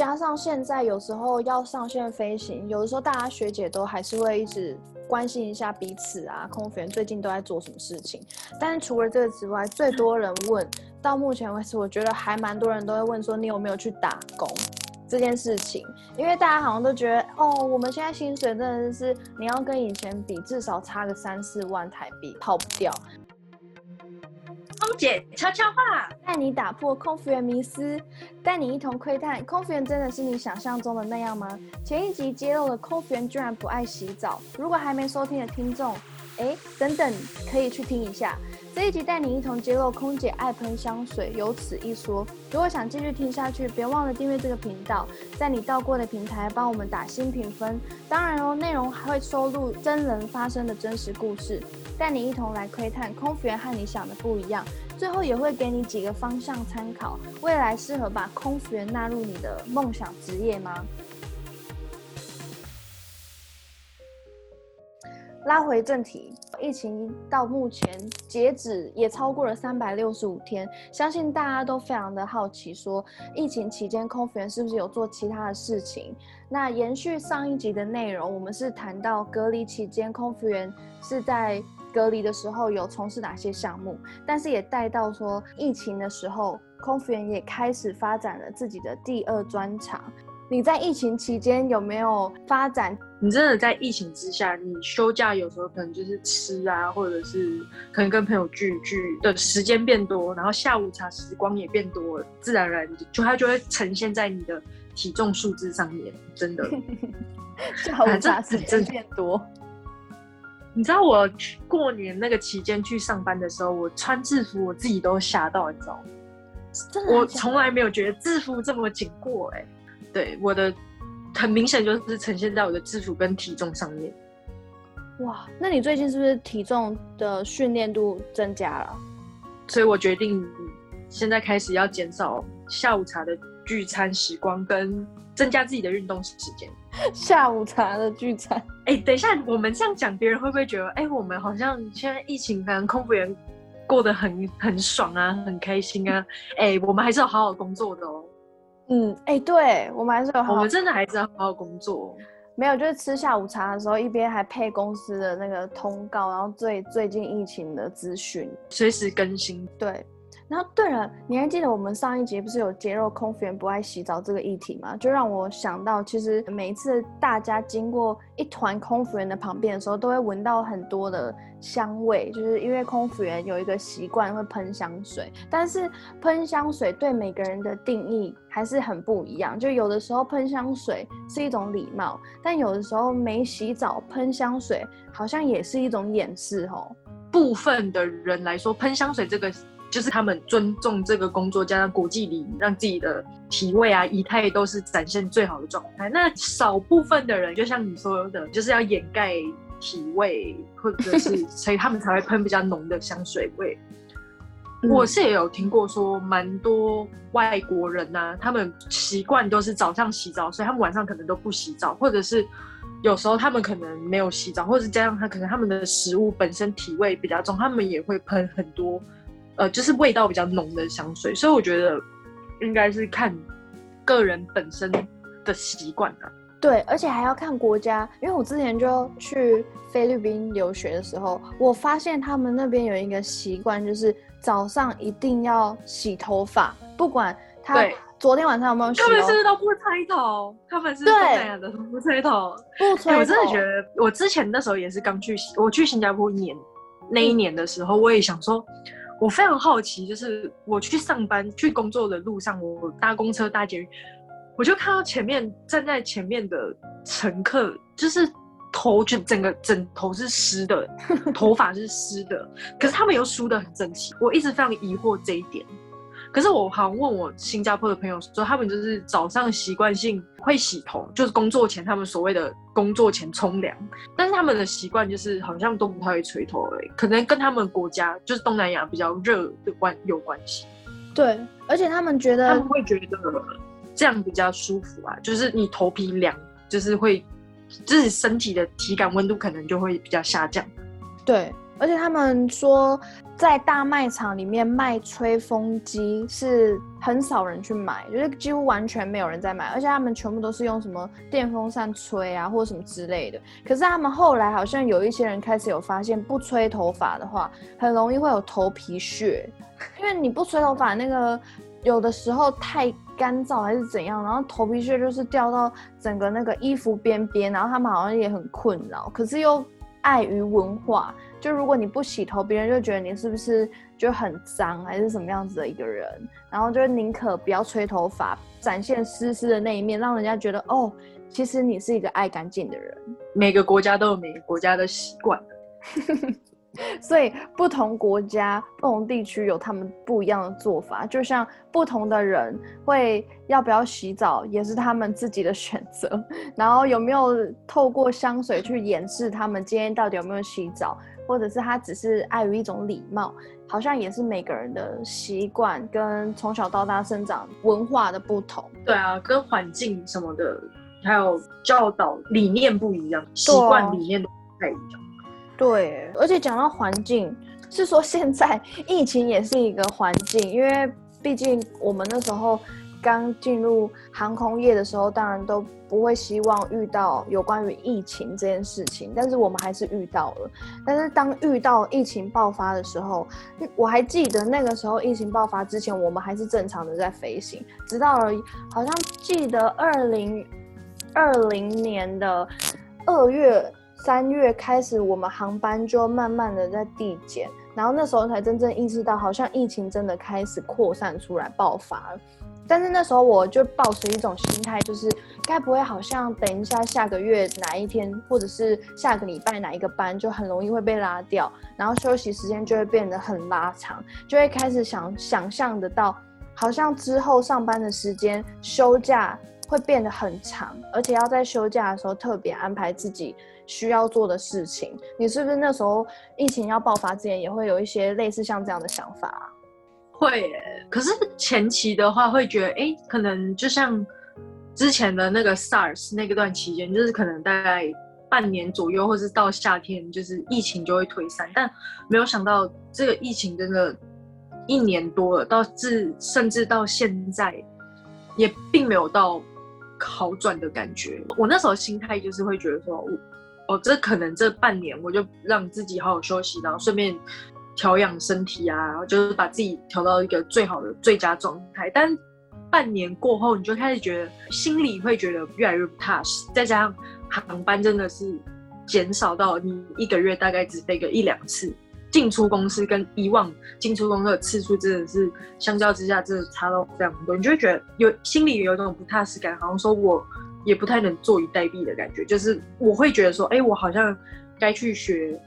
加上现在有时候要上线飞行，有的时候大家学姐都还是会一直关心一下彼此啊，空服员最近都在做什么事情。但是除了这个之外，最多人问到目前为止，我觉得还蛮多人都会问说你有没有去打工这件事情，因为大家好像都觉得哦，我们现在薪水真的是你要跟以前比，至少差个三四万台币跑不掉。空姐悄悄话，带你打破空服员迷思，带你一同窥探空服员真的是你想象中的那样吗？前一集揭露了空服员居然不爱洗澡，如果还没收听的听众，哎，等等可以去听一下。这一集带你一同揭露空姐爱喷香水，有此一说。如果想继续听下去，别忘了订阅这个频道，在你到过的平台帮我们打新评分。当然哦，内容还会收录真人发生的真实故事。带你一同来窥探空服员和你想的不一样，最后也会给你几个方向参考，未来适合把空服员纳入你的梦想职业吗？拉回正题，疫情到目前截止也超过了三百六十五天，相信大家都非常的好奇，说疫情期间空服员是不是有做其他的事情？那延续上一集的内容，我们是谈到隔离期间空服员是在隔离的时候有从事哪些项目，但是也带到说疫情的时候，空服员也开始发展了自己的第二专长。你在疫情期间有没有发展？你真的在疫情之下，你休假有时候可能就是吃啊，或者是可能跟朋友聚聚的时间变多，然后下午茶时光也变多，自然而然就它就会呈现在你的体重数字上面。真的，下午茶时间变多。你知道我过年那个期间去上班的时候，我穿制服，我自己都吓到，你知道吗？我从来没有觉得制服这么紧过，哎。对我的很明显就是呈现在我的制服跟体重上面。哇，那你最近是不是体重的训练度增加了？所以我决定现在开始要减少下午茶的聚餐时光，跟增加自己的运动时间。下午茶的聚餐？哎，等一下，我们这样讲，别人会不会觉得，哎，我们好像现在疫情，可能空服员过得很很爽啊，很开心啊？哎，我们还是要好好工作的哦。嗯，哎，对我们还是有，我们真的还是要好好工作。没有，就是吃下午茶的时候，一边还配公司的那个通告，然后最最近疫情的资讯，随时更新。对。然后对了，你还记得我们上一集不是有揭露空服员不爱洗澡这个议题吗？就让我想到，其实每一次大家经过一团空服员的旁边的时候，都会闻到很多的香味，就是因为空服员有一个习惯会喷香水，但是喷香水对每个人的定义还是很不一样。就有的时候喷香水是一种礼貌，但有的时候没洗澡喷香水好像也是一种掩饰哦。部分的人来说，喷香水这个。就是他们尊重这个工作，加上国际礼仪，让自己的体位啊、仪态都是展现最好的状态。那少部分的人，就像你说的，就是要掩盖体味，或者是 所以他们才会喷比较浓的香水味。我是也有听过说，蛮多外国人呐，他们习惯都是早上洗澡，所以他们晚上可能都不洗澡，或者是有时候他们可能没有洗澡，或者是加上他可能他们的食物本身体味比较重，他们也会喷很多。呃，就是味道比较浓的香水，所以我觉得应该是看个人本身的习惯啊。对，而且还要看国家，因为我之前就去菲律宾留学的时候，我发现他们那边有一个习惯，就是早上一定要洗头发，不管他昨天晚上有没有洗。他们是都不吹头，他们是东南亚的不吹头，不吹。我真的觉得，我之前那时候也是刚去，我去新加坡一年，那一年的时候，我也想说。我非常好奇，就是我去上班、去工作的路上，我搭公车、搭捷运，我就看到前面站在前面的乘客，就是头就整个枕头是湿的，头发是湿的，可是他们又梳得很整齐。我一直非常疑惑这一点。可是我好像问我新加坡的朋友说，他们就是早上习惯性会洗头，就是工作前他们所谓的工作前冲凉，但是他们的习惯就是好像都不太会吹头而已，可能跟他们国家就是东南亚比较热的关有关系。对，而且他们觉得他们会觉得这样比较舒服啊，就是你头皮凉，就是会自己身体的体感温度可能就会比较下降。对。而且他们说，在大卖场里面卖吹风机是很少人去买，就是几乎完全没有人在买，而且他们全部都是用什么电风扇吹啊，或者什么之类的。可是他们后来好像有一些人开始有发现，不吹头发的话，很容易会有头皮屑，因为你不吹头发，那个有的时候太干燥还是怎样，然后头皮屑就是掉到整个那个衣服边边，然后他们好像也很困扰，可是又碍于文化。就如果你不洗头，别人就觉得你是不是就很脏，还是什么样子的一个人？然后就宁可不要吹头发，展现湿湿的那一面，让人家觉得哦，其实你是一个爱干净的人。每个国家都有每个国家的习惯，所以不同国家、不同地区有他们不一样的做法。就像不同的人会要不要洗澡，也是他们自己的选择。然后有没有透过香水去掩饰他们今天到底有没有洗澡？或者是他只是碍于一种礼貌，好像也是每个人的习惯跟从小到大生长文化的不同。对啊，跟环境什么的，还有教导理念不一样，习惯理念都不太一样。对，而且讲到环境，是说现在 疫情也是一个环境，因为毕竟我们那时候。刚进入航空业的时候，当然都不会希望遇到有关于疫情这件事情，但是我们还是遇到了。但是当遇到疫情爆发的时候，我还记得那个时候疫情爆发之前，我们还是正常的在飞行，直到了好像记得二零二零年的二月、三月开始，我们航班就慢慢的在递减，然后那时候才真正意识到，好像疫情真的开始扩散出来、爆发了。但是那时候我就抱持一种心态，就是该不会好像等一下下个月哪一天，或者是下个礼拜哪一个班就很容易会被拉掉，然后休息时间就会变得很拉长，就会开始想想象得到，好像之后上班的时间休假会变得很长，而且要在休假的时候特别安排自己需要做的事情。你是不是那时候疫情要爆发之前也会有一些类似像这样的想法啊？会，可是前期的话会觉得，哎，可能就像之前的那个 SARS 那个段期间，就是可能大概半年左右，或是到夏天，就是疫情就会退散。但没有想到这个疫情真的，一年多了，到至甚至到现在，也并没有到好转的感觉。我那时候心态就是会觉得说，我，哦，这可能这半年我就让自己好好休息，然后顺便。调养身体啊，就是把自己调到一个最好的最佳状态。但半年过后，你就开始觉得心里会觉得越来越不踏实。再加上航班真的是减少到你一个月大概只飞个一两次，进出公司跟以往进出公司的次数真的是相较之下真的差到非常多。你就会觉得有心里有一种不踏实感，好像说我也不太能坐以待毙的感觉。就是我会觉得说，哎，我好像该去学。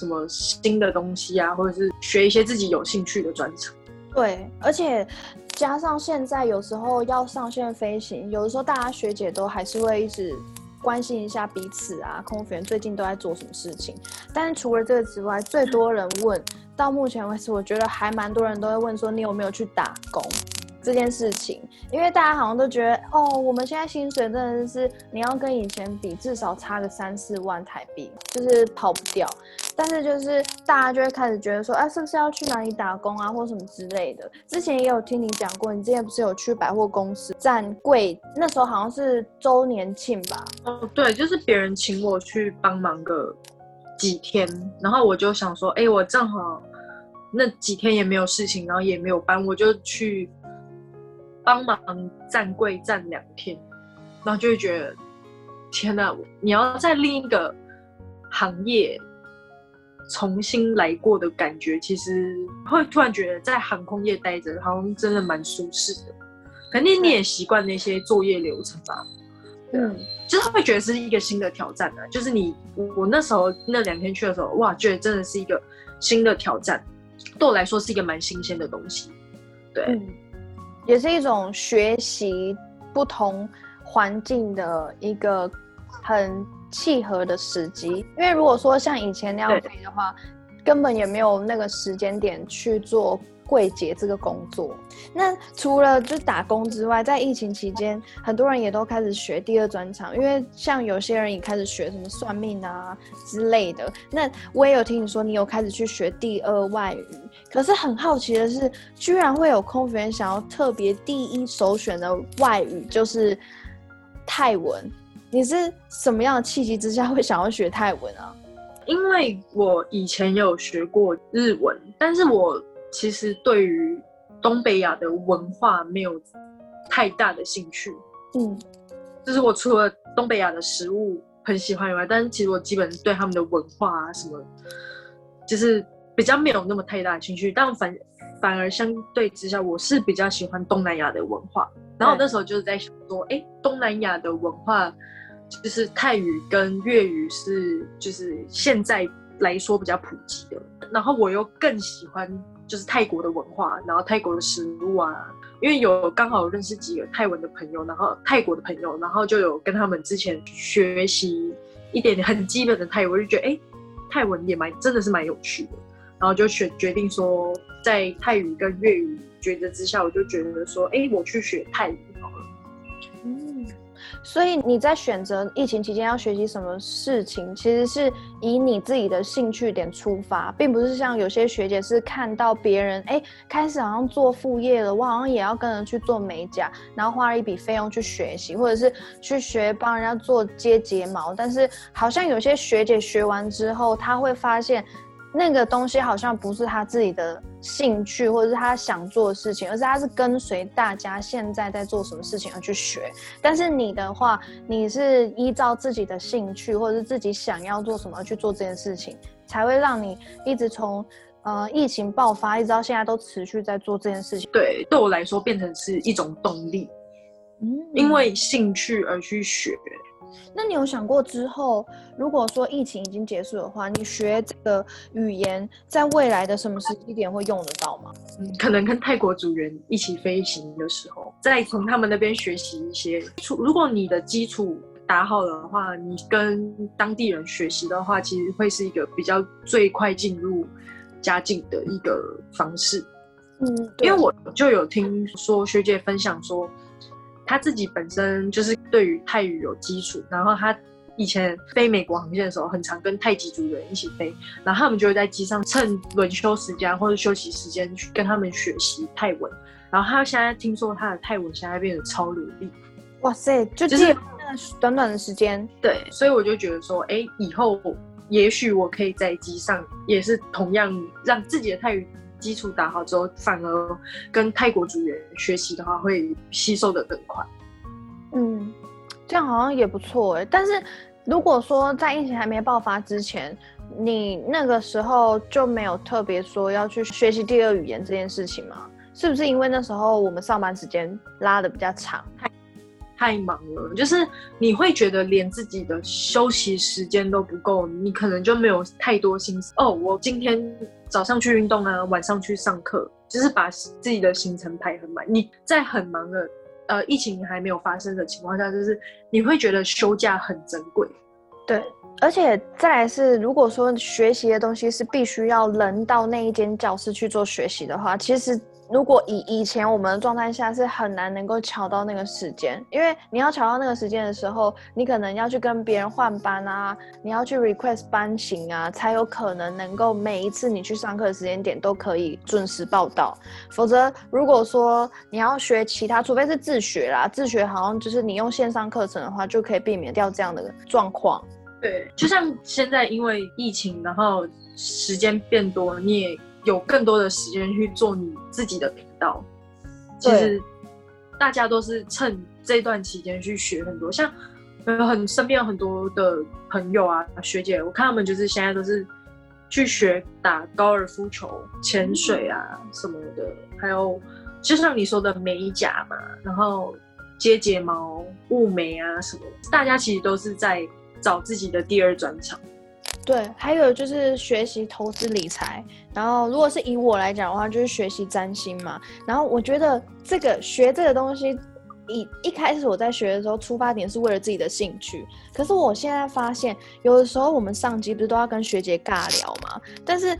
什么新的东西啊，或者是学一些自己有兴趣的专长。对，而且加上现在有时候要上线飞行，有的时候大家学姐都还是会一直关心一下彼此啊，空服员最近都在做什么事情。但是除了这个之外，最多人问到目前为止，我觉得还蛮多人都会问说，你有没有去打工？这件事情，因为大家好像都觉得，哦，我们现在薪水真的是你要跟以前比，至少差个三四万台币，就是跑不掉。但是就是大家就会开始觉得说，哎，是不是要去哪里打工啊，或什么之类的？之前也有听你讲过，你之前不是有去百货公司站柜，那时候好像是周年庆吧？哦，对，就是别人请我去帮忙个几天，然后我就想说，哎，我正好那几天也没有事情，然后也没有班，我就去。帮忙站柜站两天，然后就会觉得天哪！你要在另一个行业重新来过的感觉，其实会突然觉得在航空业待着好像真的蛮舒适的。肯定你也习惯那些作业流程吧？嗯，就是会觉得是一个新的挑战的。就是你我那时候那两天去的时候，哇，觉得真的是一个新的挑战，对我来说是一个蛮新鲜的东西。对。也是一种学习不同环境的一个很契合的时机，因为如果说像以前那样飞的话，根本也没有那个时间点去做柜姐这个工作。那除了就打工之外，在疫情期间，很多人也都开始学第二专长，因为像有些人也开始学什么算命啊之类的。那我也有听你说，你有开始去学第二外语。可是很好奇的是，居然会有空服员想要特别第一首选的外语就是泰文。你是什么样的契机之下会想要学泰文啊？因为我以前有学过日文，但是我其实对于东北亚的文化没有太大的兴趣。嗯，就是我除了东北亚的食物很喜欢以外，但是其实我基本对他们的文化啊什么，就是比较没有那么太大的兴趣。但反反而相对之下，我是比较喜欢东南亚的文化。然后那时候就是在想说，哎，东南亚的文化。就是泰语跟粤语是，就是现在来说比较普及的。然后我又更喜欢就是泰国的文化，然后泰国的食物啊，因为有刚好认识几个泰文的朋友，然后泰国的朋友，然后就有跟他们之前学习一点点很基本的泰语，我就觉得哎，泰文也蛮真的是蛮有趣的。然后就选决定说，在泰语跟粤语抉择之下，我就觉得说，哎，我去学泰语。所以你在选择疫情期间要学习什么事情，其实是以你自己的兴趣点出发，并不是像有些学姐是看到别人哎开始好像做副业了，我好像也要跟着去做美甲，然后花了一笔费用去学习，或者是去学帮人家做接睫毛，但是好像有些学姐学完之后，她会发现。那个东西好像不是他自己的兴趣，或者是他想做的事情，而是他是跟随大家现在在做什么事情而去学。但是你的话，你是依照自己的兴趣，或者是自己想要做什么去做这件事情，才会让你一直从呃疫情爆发一直到现在都持续在做这件事情。对，对我来说变成是一种动力，嗯，因为兴趣而去学。那你有想过之后，如果说疫情已经结束的话，你学这个语言在未来的什么时机点会用得到吗？嗯，可能跟泰国组员一起飞行的时候，再从他们那边学习一些。如果你的基础打好的话，你跟当地人学习的话，其实会是一个比较最快进入家境的一个方式。嗯，因为我就有听说学姐分享说。他自己本身就是对于泰语有基础，然后他以前飞美国航线的时候，很常跟泰籍组员一起飞，然后他们就会在机上趁轮休时间或者休息时间去跟他们学习泰文，然后他现在听说他的泰文现在变得超流利，哇塞，就就是短短的时间，对，所以我就觉得说，哎，以后也许我可以在机上也是同样让自己的泰语。基础打好之后，反而跟泰国组员学习的话，会吸收的更快。嗯，这样好像也不错哎。但是如果说在疫情还没爆发之前，你那个时候就没有特别说要去学习第二语言这件事情吗？是不是因为那时候我们上班时间拉的比较长，太太忙了？就是你会觉得连自己的休息时间都不够，你可能就没有太多心思哦。我今天。早上去运动啊，晚上去上课，就是把自己的行程排很满。你在很忙的，呃，疫情还没有发生的情况下，就是你会觉得休假很珍贵。对，而且再来是，如果说学习的东西是必须要人到那一间教室去做学习的话，其实。如果以以前我们的状态下是很难能够调到那个时间，因为你要调到那个时间的时候，你可能要去跟别人换班啊，你要去 request 班型啊，才有可能能够每一次你去上课的时间点都可以准时报到。否则，如果说你要学其他，除非是自学啦，自学好像就是你用线上课程的话，就可以避免掉这样的状况。对，就像现在因为疫情，然后时间变多，你也。有更多的时间去做你自己的频道，其实大家都是趁这段期间去学很多，像有很身边有很多的朋友啊、学姐，我看他们就是现在都是去学打高尔夫球、潜水啊什么的，还有就像你说的美甲嘛，然后接睫毛、雾眉啊什么，大家其实都是在找自己的第二专长。对，还有就是学习投资理财，然后如果是以我来讲的话，就是学习占星嘛。然后我觉得这个学这个东西，一一开始我在学的时候，出发点是为了自己的兴趣。可是我现在发现，有的时候我们上机不是都要跟学姐尬聊嘛？但是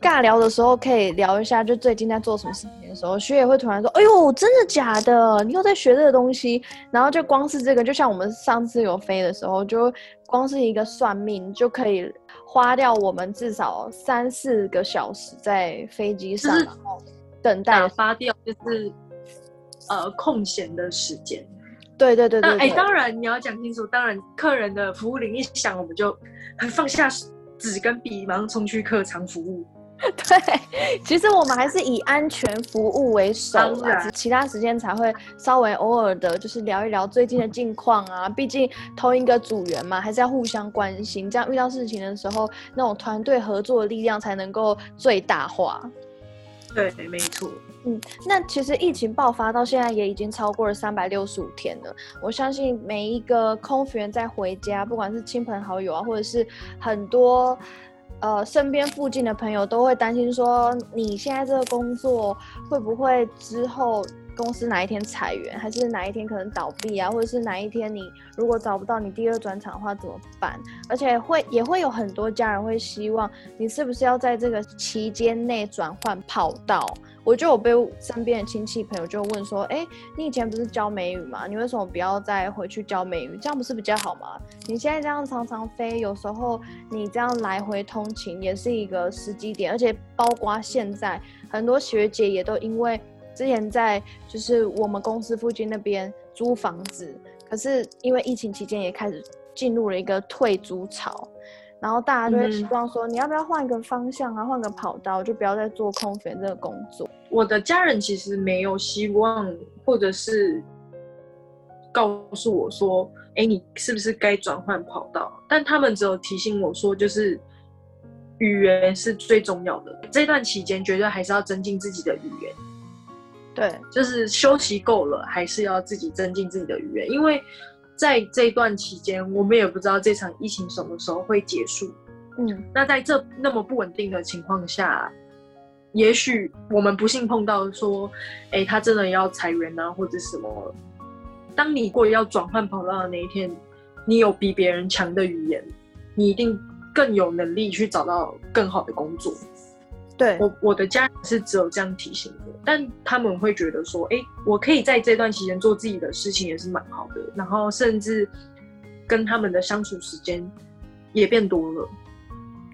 尬聊的时候可以聊一下，就最近在做什么事情的时候，学姐会突然说：“哎呦，真的假的？你又在学这个东西？”然后就光是这个，就像我们上次有飞的时候，就光是一个算命就可以花掉我们至少三四个小时在飞机上，然后等待发掉，就是。呃，空闲的时间，对对对对。哎，当然你要讲清楚。当然，客人的服务铃一响，我们就放下纸跟笔，马上冲去客舱服务。对，其实我们还是以安全服务为首啦，其他时间才会稍微偶尔的，就是聊一聊最近的近况啊。毕竟同一个组员嘛，还是要互相关心，这样遇到事情的时候，那种团队合作的力量才能够最大化。对，没错。嗯，那其实疫情爆发到现在也已经超过了三百六十五天了。我相信每一个空服员在回家，不管是亲朋好友啊，或者是很多呃身边附近的朋友，都会担心说，你现在这个工作会不会之后。公司哪一天裁员，还是哪一天可能倒闭啊，或者是哪一天你如果找不到你第二转场的话怎么办？而且会也会有很多家人会希望你是不是要在这个期间内转换跑道？我就有被身边的亲戚朋友就问说，哎，你以前不是教美语吗？你为什么不要再回去教美语？这样不是比较好吗？你现在这样常常飞，有时候你这样来回通勤也是一个时机点，而且包括现在很多学姐也都因为。之前在就是我们公司附近那边租房子，可是因为疫情期间也开始进入了一个退租潮，然后大家就会希望说，你要不要换一个方向啊，换个跑道，就不要再做空服这个工作。我的家人其实没有希望，或者是告诉我说，哎，你是不是该转换跑道？但他们只有提醒我说，就是语言是最重要的，这段期间绝对还是要增进自己的语言。对，就是休息够了，还是要自己增进自己的语言，因为在这段期间，我们也不知道这场疫情什么时候会结束。嗯，那在这那么不稳定的情况下，也许我们不幸碰到说，哎，他真的要裁员啊，或者什么。当你过要转换跑道的那一天，你有比别人强的语言，你一定更有能力去找到更好的工作。对我，我的家人是只有这样提醒我，但他们会觉得说，哎，我可以在这段期间做自己的事情，也是蛮好的。然后甚至跟他们的相处时间也变多了。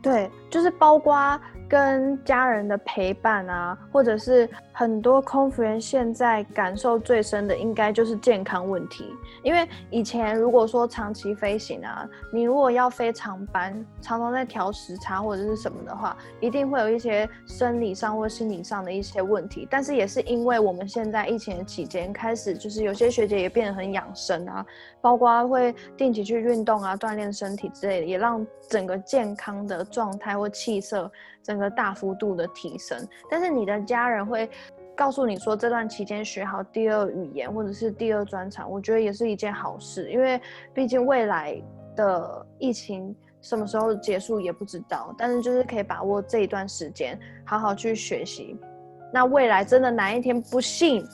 对，就是包括。跟家人的陪伴啊，或者是很多空服员现在感受最深的，应该就是健康问题。因为以前如果说长期飞行啊，你如果要飞长班，常常在调时差或者是什么的话，一定会有一些生理上或心理上的一些问题。但是也是因为我们现在疫情期间开始，就是有些学姐也变得很养生啊，包括会定期去运动啊，锻炼身体之类的，也让整个健康的状态或气色。整个大幅度的提升，但是你的家人会告诉你说，这段期间学好第二语言或者是第二专长，我觉得也是一件好事，因为毕竟未来的疫情什么时候结束也不知道，但是就是可以把握这一段时间，好好去学习。那未来真的哪一天不幸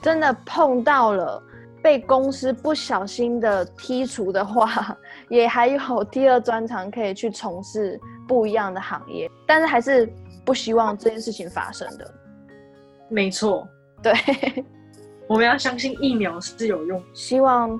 真的碰到了被公司不小心的剔除的话，也还有第二专长可以去从事。不一样的行业，但是还是不希望这件事情发生的。没错，对，我们要相信疫苗是有用。希望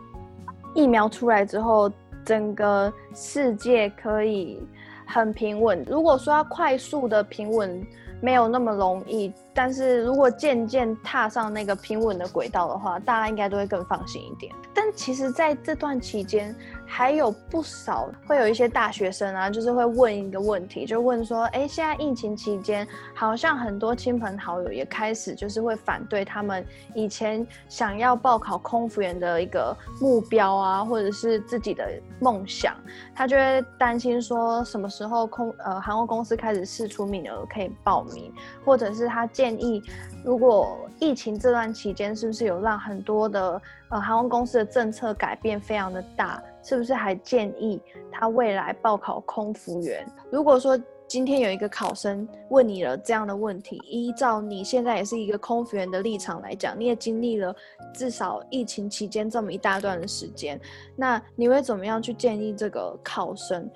疫苗出来之后，整个世界可以很平稳。如果说要快速的平稳，没有那么容易。但是如果渐渐踏上那个平稳的轨道的话，大家应该都会更放心一点。但其实，在这段期间，还有不少会有一些大学生啊，就是会问一个问题，就问说：哎，现在疫情期间，好像很多亲朋好友也开始就是会反对他们以前想要报考空服员的一个目标啊，或者是自己的梦想，他就会担心说，什么时候空呃航空公司开始试出名额可以报名，或者是他。建议，如果疫情这段期间，是不是有让很多的呃航空公司的政策改变非常的大？是不是还建议他未来报考空服员？如果说今天有一个考生问你了这样的问题，依照你现在也是一个空服员的立场来讲，你也经历了至少疫情期间这么一大段的时间，那你会怎么样去建议这个考生？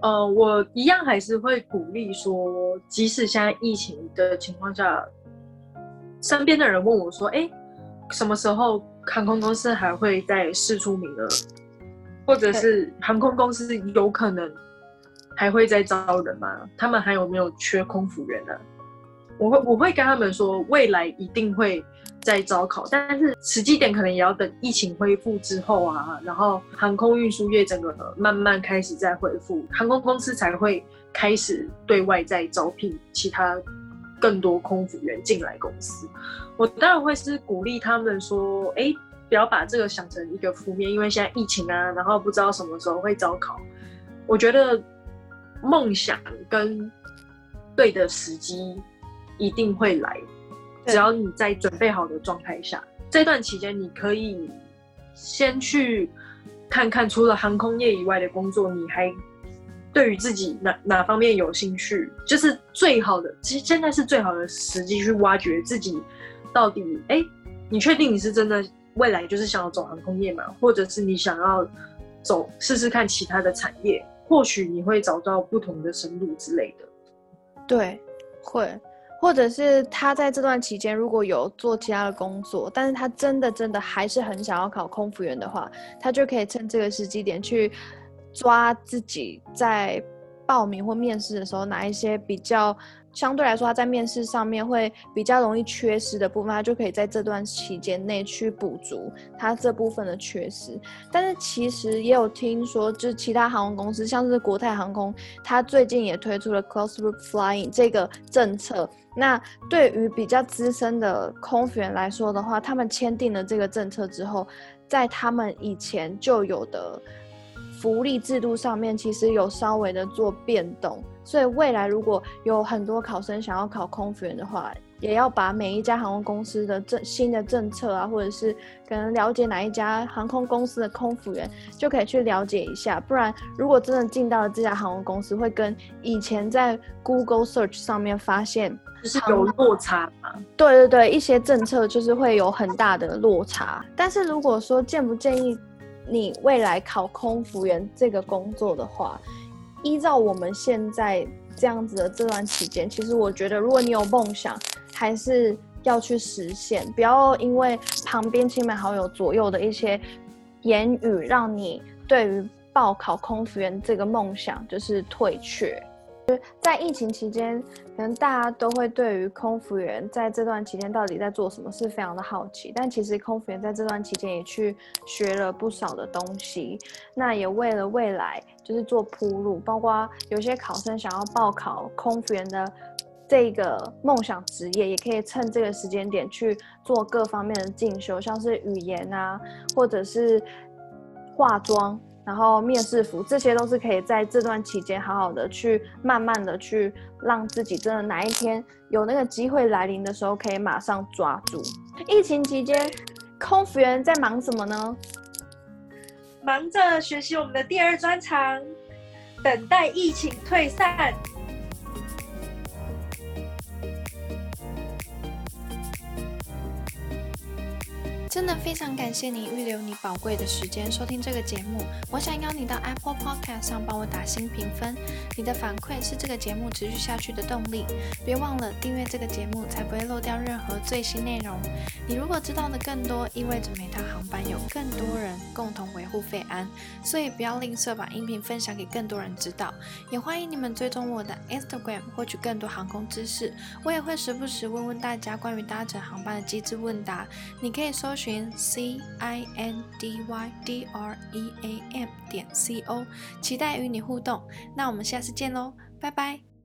呃，我一样还是会鼓励说，即使现在疫情的情况下，身边的人问我说：“哎，什么时候航空公司还会再试出名额，或者是航空公司有可能还会再招人吗？他们还有没有缺空服员呢？”我会我会跟他们说，未来一定会在招考，但是时机点可能也要等疫情恢复之后啊，然后航空运输业整个慢慢开始在恢复，航空公司才会开始对外在招聘其他更多空服员进来公司。我当然会是鼓励他们说，哎，不要把这个想成一个负面，因为现在疫情啊，然后不知道什么时候会招考。我觉得梦想跟对的时机。一定会来，只要你在准备好的状态下，这段期间你可以先去看看，除了航空业以外的工作，你还对于自己哪哪方面有兴趣，就是最好的。其实现在是最好的时机去挖掘自己到底，哎，你确定你是真的未来就是想要走航空业吗？或者是你想要走试试看其他的产业？或许你会找到不同的生路之类的。对，会。或者是他在这段期间如果有做其他的工作，但是他真的真的还是很想要考空服员的话，他就可以趁这个时机点去抓自己在报名或面试的时候哪一些比较。相对来说，他在面试上面会比较容易缺失的部分，他就可以在这段期间内去补足他这部分的缺失。但是其实也有听说，就是其他航空公司，像是国泰航空，它最近也推出了 close r o o p flying 这个政策。那对于比较资深的空服员来说的话，他们签订了这个政策之后，在他们以前就有的福利制度上面，其实有稍微的做变动。所以未来如果有很多考生想要考空服员的话，也要把每一家航空公司的政新的政策啊，或者是可能了解哪一家航空公司的空服员，就可以去了解一下。不然，如果真的进到了这家航空公司，会跟以前在 Google Search 上面发现就是有落差吗？对对对，一些政策就是会有很大的落差。但是如果说建不建议你未来考空服员这个工作的话，依照我们现在这样子的这段期间，其实我觉得，如果你有梦想，还是要去实现，不要因为旁边亲朋好友左右的一些言语，让你对于报考空服员这个梦想就是退却。在疫情期间，可能大家都会对于空服员在这段期间到底在做什么是非常的好奇。但其实空服员在这段期间也去学了不少的东西，那也为了未来就是做铺路。包括有些考生想要报考空服员的这个梦想职业，也可以趁这个时间点去做各方面的进修，像是语言啊，或者是化妆。然后面试服，这些都是可以在这段期间好好的去慢慢的去让自己真的哪一天有那个机会来临的时候，可以马上抓住。疫情期间，空服员在忙什么呢？忙着学习我们的第二专长，等待疫情退散。真的非常感谢你预留你宝贵的时间收听这个节目。我想邀你到 Apple Podcast 上帮我打新评分，你的反馈是这个节目持续下去的动力。别忘了订阅这个节目，才不会漏掉任何最新内容。你如果知道的更多，意味着每趟航班有更多人共同维护费安，所以不要吝啬把音频分享给更多人知道。也欢迎你们追踪我的 Instagram，获取更多航空知识。我也会时不时问问大家关于搭乘航班的机智问答，你可以搜。寻 c i n d y d r e a m 点 c o，期待与你互动。那我们下次见喽，拜拜。